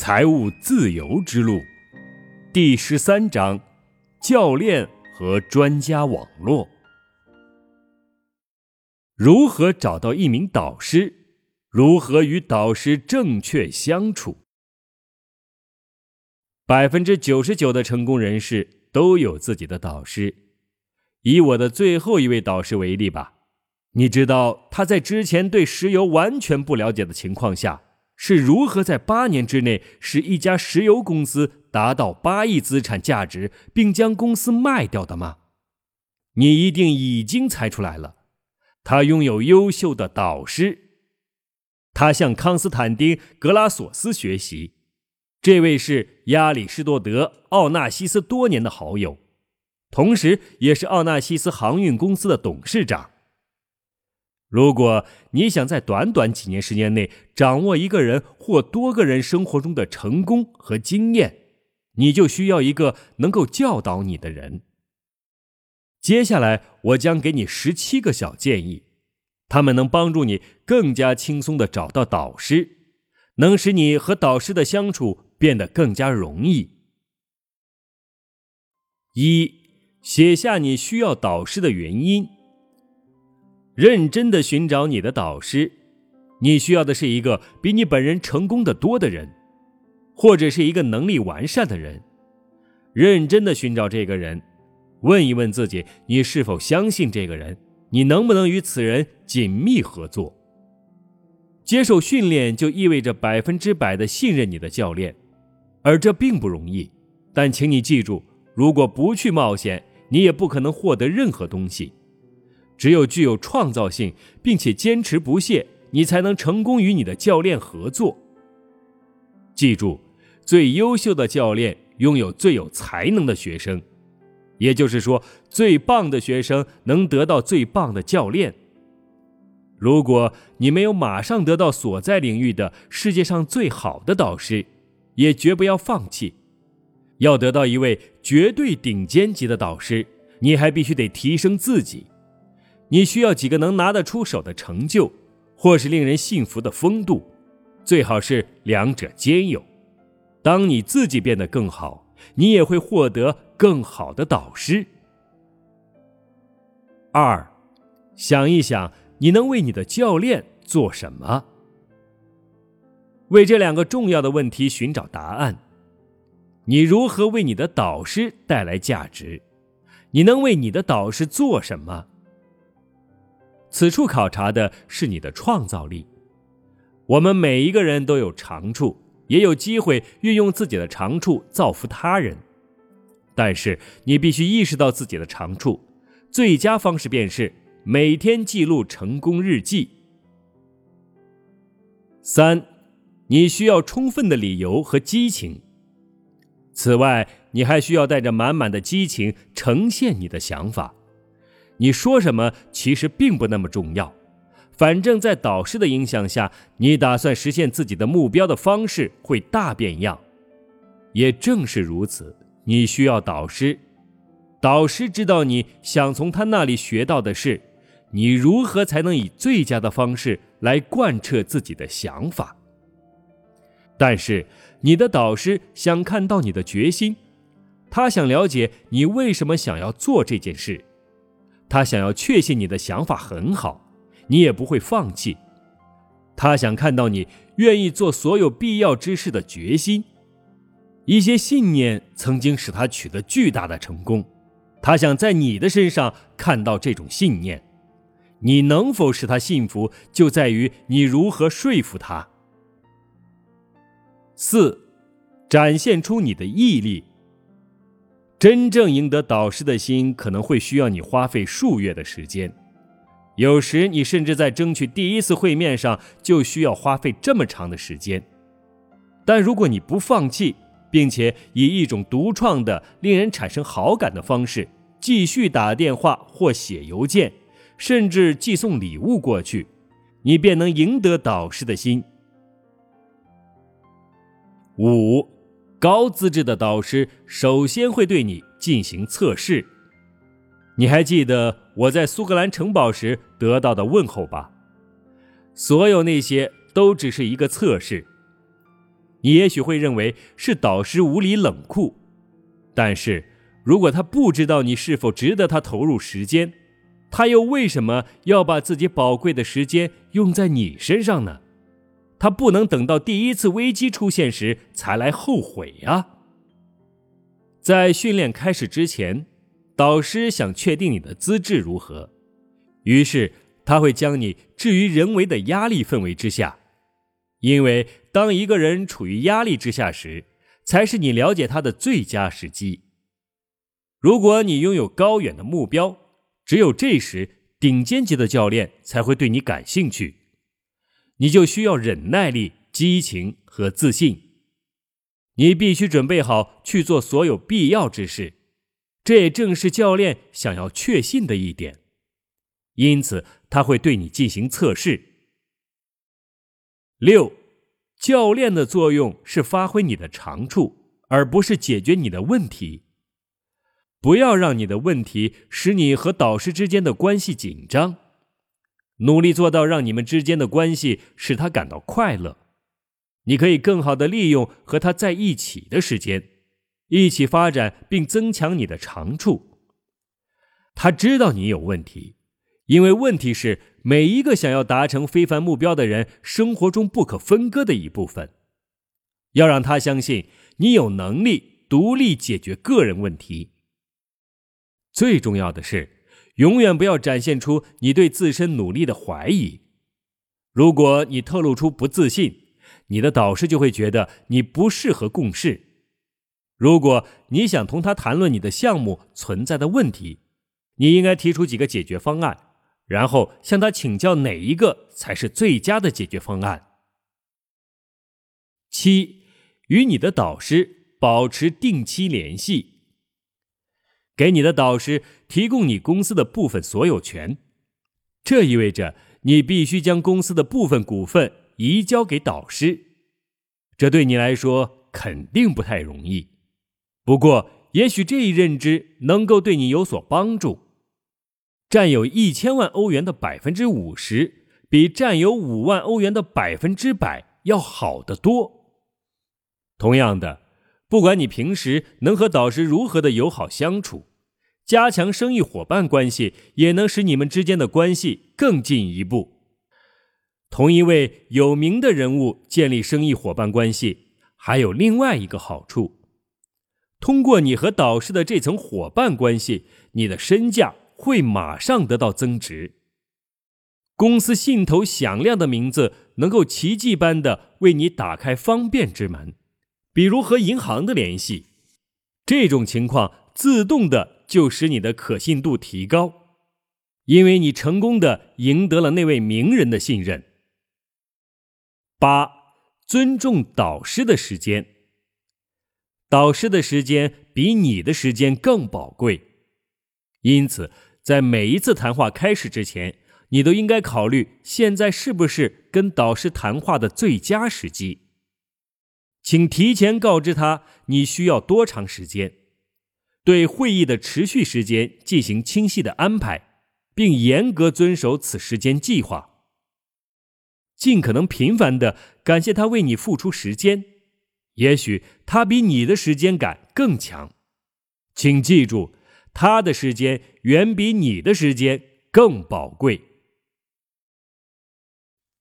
财务自由之路，第十三章：教练和专家网络。如何找到一名导师？如何与导师正确相处？百分之九十九的成功人士都有自己的导师。以我的最后一位导师为例吧，你知道他在之前对石油完全不了解的情况下。是如何在八年之内使一家石油公司达到八亿资产价值，并将公司卖掉的吗？你一定已经猜出来了。他拥有优秀的导师，他向康斯坦丁·格拉索斯学习。这位是亚里士多德·奥纳西斯多年的好友，同时也是奥纳西斯航运公司的董事长。如果你想在短短几年时间内掌握一个人或多个人生活中的成功和经验，你就需要一个能够教导你的人。接下来，我将给你十七个小建议，他们能帮助你更加轻松地找到导师，能使你和导师的相处变得更加容易。一，写下你需要导师的原因。认真的寻找你的导师，你需要的是一个比你本人成功的多的人，或者是一个能力完善的人。认真的寻找这个人，问一问自己：你是否相信这个人？你能不能与此人紧密合作？接受训练就意味着百分之百的信任你的教练，而这并不容易。但请你记住，如果不去冒险，你也不可能获得任何东西。只有具有创造性，并且坚持不懈，你才能成功与你的教练合作。记住，最优秀的教练拥有最有才能的学生，也就是说，最棒的学生能得到最棒的教练。如果你没有马上得到所在领域的世界上最好的导师，也绝不要放弃。要得到一位绝对顶尖级的导师，你还必须得提升自己。你需要几个能拿得出手的成就，或是令人信服的风度，最好是两者兼有。当你自己变得更好，你也会获得更好的导师。二，想一想，你能为你的教练做什么？为这两个重要的问题寻找答案。你如何为你的导师带来价值？你能为你的导师做什么？此处考察的是你的创造力。我们每一个人都有长处，也有机会运用自己的长处造福他人。但是你必须意识到自己的长处，最佳方式便是每天记录成功日记。三，你需要充分的理由和激情。此外，你还需要带着满满的激情呈现你的想法。你说什么其实并不那么重要，反正，在导师的影响下，你打算实现自己的目标的方式会大变样。也正是如此，你需要导师，导师知道你想从他那里学到的是，你如何才能以最佳的方式来贯彻自己的想法。但是，你的导师想看到你的决心，他想了解你为什么想要做这件事。他想要确信你的想法很好，你也不会放弃。他想看到你愿意做所有必要之事的决心。一些信念曾经使他取得巨大的成功，他想在你的身上看到这种信念。你能否使他信服，就在于你如何说服他。四，展现出你的毅力。真正赢得导师的心，可能会需要你花费数月的时间，有时你甚至在争取第一次会面上就需要花费这么长的时间。但如果你不放弃，并且以一种独创的、令人产生好感的方式继续打电话或写邮件，甚至寄送礼物过去，你便能赢得导师的心。五。高资质的导师首先会对你进行测试。你还记得我在苏格兰城堡时得到的问候吧？所有那些都只是一个测试。你也许会认为是导师无理冷酷，但是如果他不知道你是否值得他投入时间，他又为什么要把自己宝贵的时间用在你身上呢？他不能等到第一次危机出现时才来后悔呀。在训练开始之前，导师想确定你的资质如何，于是他会将你置于人为的压力氛围之下，因为当一个人处于压力之下时，才是你了解他的最佳时机。如果你拥有高远的目标，只有这时顶尖级的教练才会对你感兴趣。你就需要忍耐力、激情和自信。你必须准备好去做所有必要之事，这也正是教练想要确信的一点。因此，他会对你进行测试。六，教练的作用是发挥你的长处，而不是解决你的问题。不要让你的问题使你和导师之间的关系紧张。努力做到让你们之间的关系使他感到快乐，你可以更好的利用和他在一起的时间，一起发展并增强你的长处。他知道你有问题，因为问题是每一个想要达成非凡目标的人生活中不可分割的一部分。要让他相信你有能力独立解决个人问题。最重要的是。永远不要展现出你对自身努力的怀疑。如果你透露出不自信，你的导师就会觉得你不适合共事。如果你想同他谈论你的项目存在的问题，你应该提出几个解决方案，然后向他请教哪一个才是最佳的解决方案。七，与你的导师保持定期联系。给你的导师提供你公司的部分所有权，这意味着你必须将公司的部分股份移交给导师。这对你来说肯定不太容易，不过也许这一认知能够对你有所帮助。占有一千万欧元的百分之五十，比占有五万欧元的百分之百要好得多。同样的。不管你平时能和导师如何的友好相处，加强生意伙伴关系也能使你们之间的关系更进一步。同一位有名的人物建立生意伙伴关系，还有另外一个好处：通过你和导师的这层伙伴关系，你的身价会马上得到增值。公司信头响亮的名字能够奇迹般的为你打开方便之门。比如和银行的联系，这种情况自动的就使你的可信度提高，因为你成功的赢得了那位名人的信任。八，尊重导师的时间。导师的时间比你的时间更宝贵，因此在每一次谈话开始之前，你都应该考虑现在是不是跟导师谈话的最佳时机。请提前告知他你需要多长时间，对会议的持续时间进行清晰的安排，并严格遵守此时间计划。尽可能频繁的感谢他为你付出时间，也许他比你的时间感更强。请记住，他的时间远比你的时间更宝贵。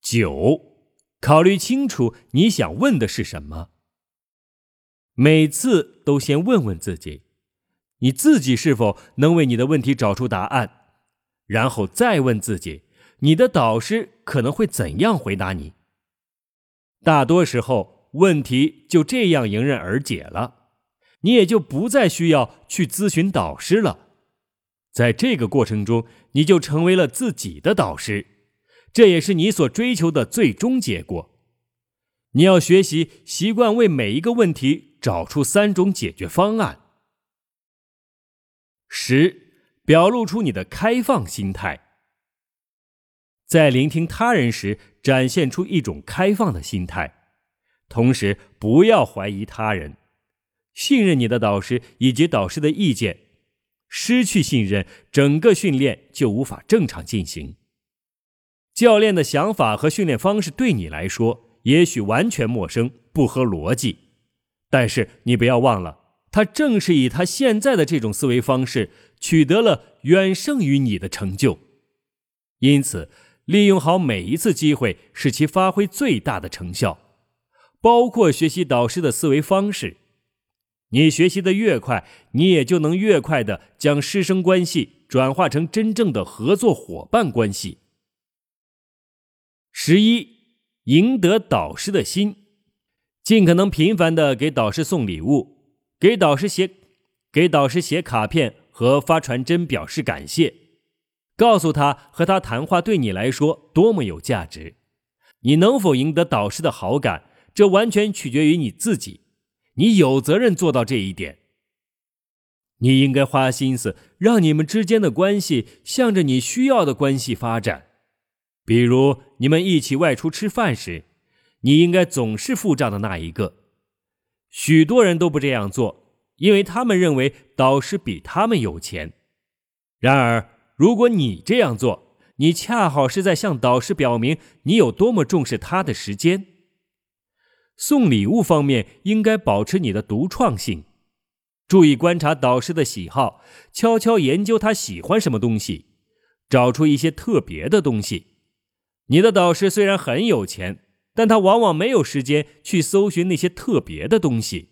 九，考虑清楚你想问的是什么。每次都先问问自己，你自己是否能为你的问题找出答案，然后再问自己，你的导师可能会怎样回答你。大多时候，问题就这样迎刃而解了，你也就不再需要去咨询导师了。在这个过程中，你就成为了自己的导师，这也是你所追求的最终结果。你要学习习惯为每一个问题。找出三种解决方案。十，表露出你的开放心态，在聆听他人时，展现出一种开放的心态，同时不要怀疑他人，信任你的导师以及导师的意见。失去信任，整个训练就无法正常进行。教练的想法和训练方式对你来说也许完全陌生。不合逻辑。但是你不要忘了，他正是以他现在的这种思维方式，取得了远胜于你的成就。因此，利用好每一次机会，使其发挥最大的成效，包括学习导师的思维方式。你学习的越快，你也就能越快的将师生关系转化成真正的合作伙伴关系。十一，赢得导师的心，尽可能频繁的给导师送礼物，给导师写，给导师写卡片和发传真表示感谢，告诉他和他谈话对你来说多么有价值。你能否赢得导师的好感，这完全取决于你自己。你有责任做到这一点。你应该花心思让你们之间的关系向着你需要的关系发展。比如，你们一起外出吃饭时，你应该总是付账的那一个。许多人都不这样做，因为他们认为导师比他们有钱。然而，如果你这样做，你恰好是在向导师表明你有多么重视他的时间。送礼物方面，应该保持你的独创性，注意观察导师的喜好，悄悄研究他喜欢什么东西，找出一些特别的东西。你的导师虽然很有钱，但他往往没有时间去搜寻那些特别的东西。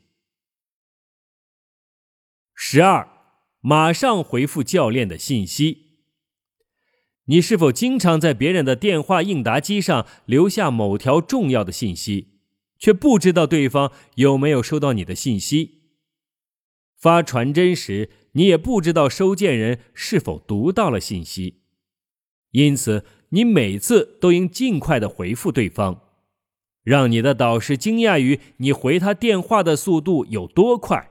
十二，马上回复教练的信息。你是否经常在别人的电话应答机上留下某条重要的信息？却不知道对方有没有收到你的信息。发传真时，你也不知道收件人是否读到了信息，因此你每次都应尽快的回复对方，让你的导师惊讶于你回他电话的速度有多快。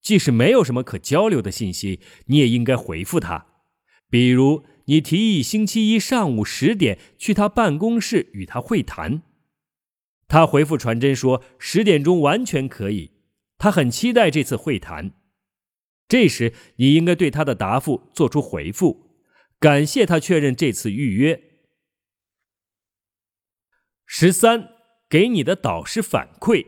即使没有什么可交流的信息，你也应该回复他。比如，你提议星期一上午十点去他办公室与他会谈。他回复传真说：“十点钟完全可以。”他很期待这次会谈。这时，你应该对他的答复做出回复，感谢他确认这次预约。十三，给你的导师反馈。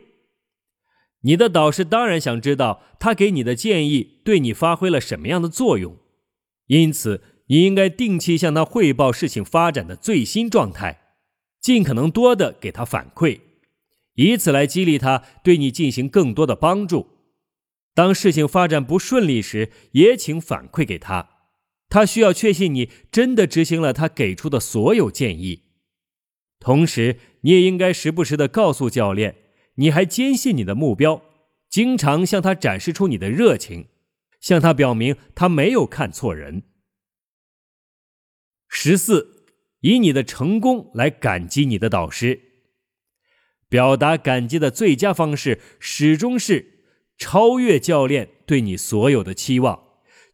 你的导师当然想知道他给你的建议对你发挥了什么样的作用，因此你应该定期向他汇报事情发展的最新状态，尽可能多的给他反馈。以此来激励他对你进行更多的帮助。当事情发展不顺利时，也请反馈给他。他需要确信你真的执行了他给出的所有建议。同时，你也应该时不时的告诉教练，你还坚信你的目标，经常向他展示出你的热情，向他表明他没有看错人。十四，以你的成功来感激你的导师。表达感激的最佳方式始终是超越教练对你所有的期望，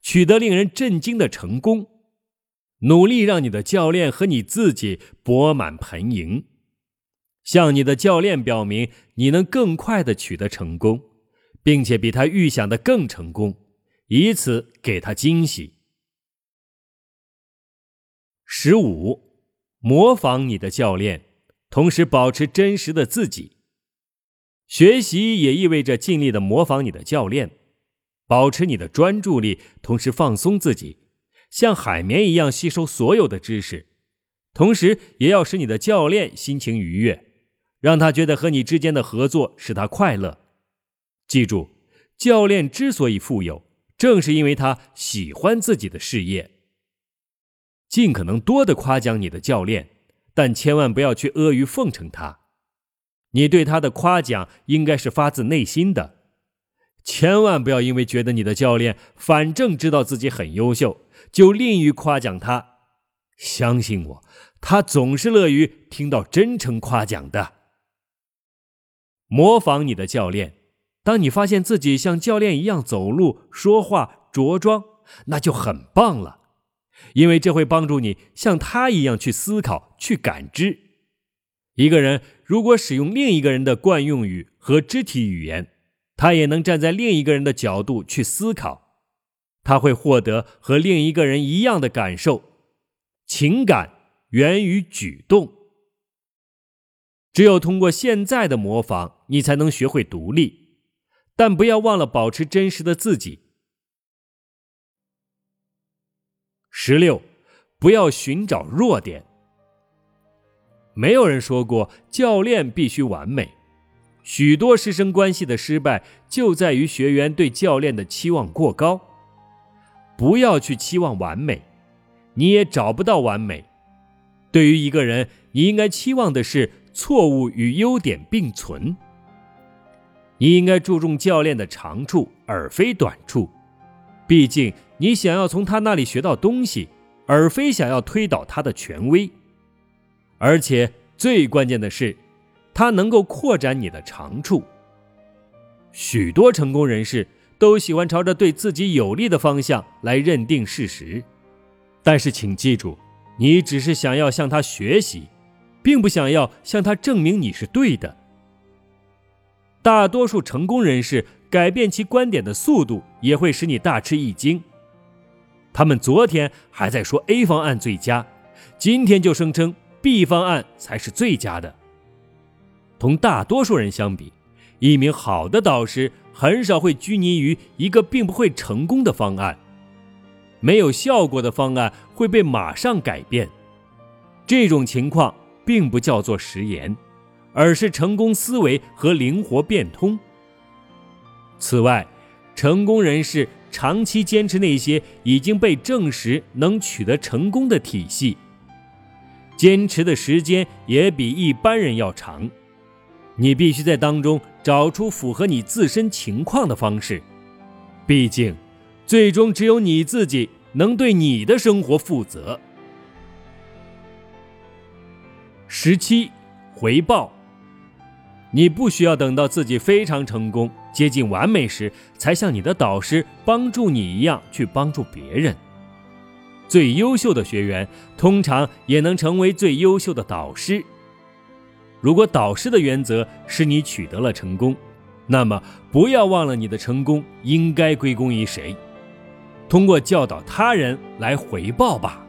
取得令人震惊的成功，努力让你的教练和你自己钵满盆盈，向你的教练表明你能更快的取得成功，并且比他预想的更成功，以此给他惊喜。十五，模仿你的教练。同时保持真实的自己，学习也意味着尽力的模仿你的教练，保持你的专注力，同时放松自己，像海绵一样吸收所有的知识，同时也要使你的教练心情愉悦，让他觉得和你之间的合作使他快乐。记住，教练之所以富有，正是因为他喜欢自己的事业。尽可能多的夸奖你的教练。但千万不要去阿谀奉承他，你对他的夸奖应该是发自内心的。千万不要因为觉得你的教练反正知道自己很优秀，就吝于夸奖他。相信我，他总是乐于听到真诚夸奖的。模仿你的教练，当你发现自己像教练一样走路、说话、着装，那就很棒了。因为这会帮助你像他一样去思考、去感知。一个人如果使用另一个人的惯用语和肢体语言，他也能站在另一个人的角度去思考，他会获得和另一个人一样的感受。情感源于举动。只有通过现在的模仿，你才能学会独立，但不要忘了保持真实的自己。十六，不要寻找弱点。没有人说过教练必须完美，许多师生关系的失败就在于学员对教练的期望过高。不要去期望完美，你也找不到完美。对于一个人，你应该期望的是错误与优点并存。你应该注重教练的长处而非短处，毕竟你想要从他那里学到东西，而非想要推倒他的权威。而且最关键的是，他能够扩展你的长处。许多成功人士都喜欢朝着对自己有利的方向来认定事实，但是请记住，你只是想要向他学习，并不想要向他证明你是对的。大多数成功人士改变其观点的速度也会使你大吃一惊。他们昨天还在说 A 方案最佳，今天就声称。B 方案才是最佳的。同大多数人相比，一名好的导师很少会拘泥于一个并不会成功的方案。没有效果的方案会被马上改变。这种情况并不叫做食言，而是成功思维和灵活变通。此外，成功人士长期坚持那些已经被证实能取得成功的体系。坚持的时间也比一般人要长，你必须在当中找出符合你自身情况的方式。毕竟，最终只有你自己能对你的生活负责。十七，回报。你不需要等到自己非常成功、接近完美时，才像你的导师帮助你一样去帮助别人。最优秀的学员通常也能成为最优秀的导师。如果导师的原则使你取得了成功，那么不要忘了你的成功应该归功于谁。通过教导他人来回报吧。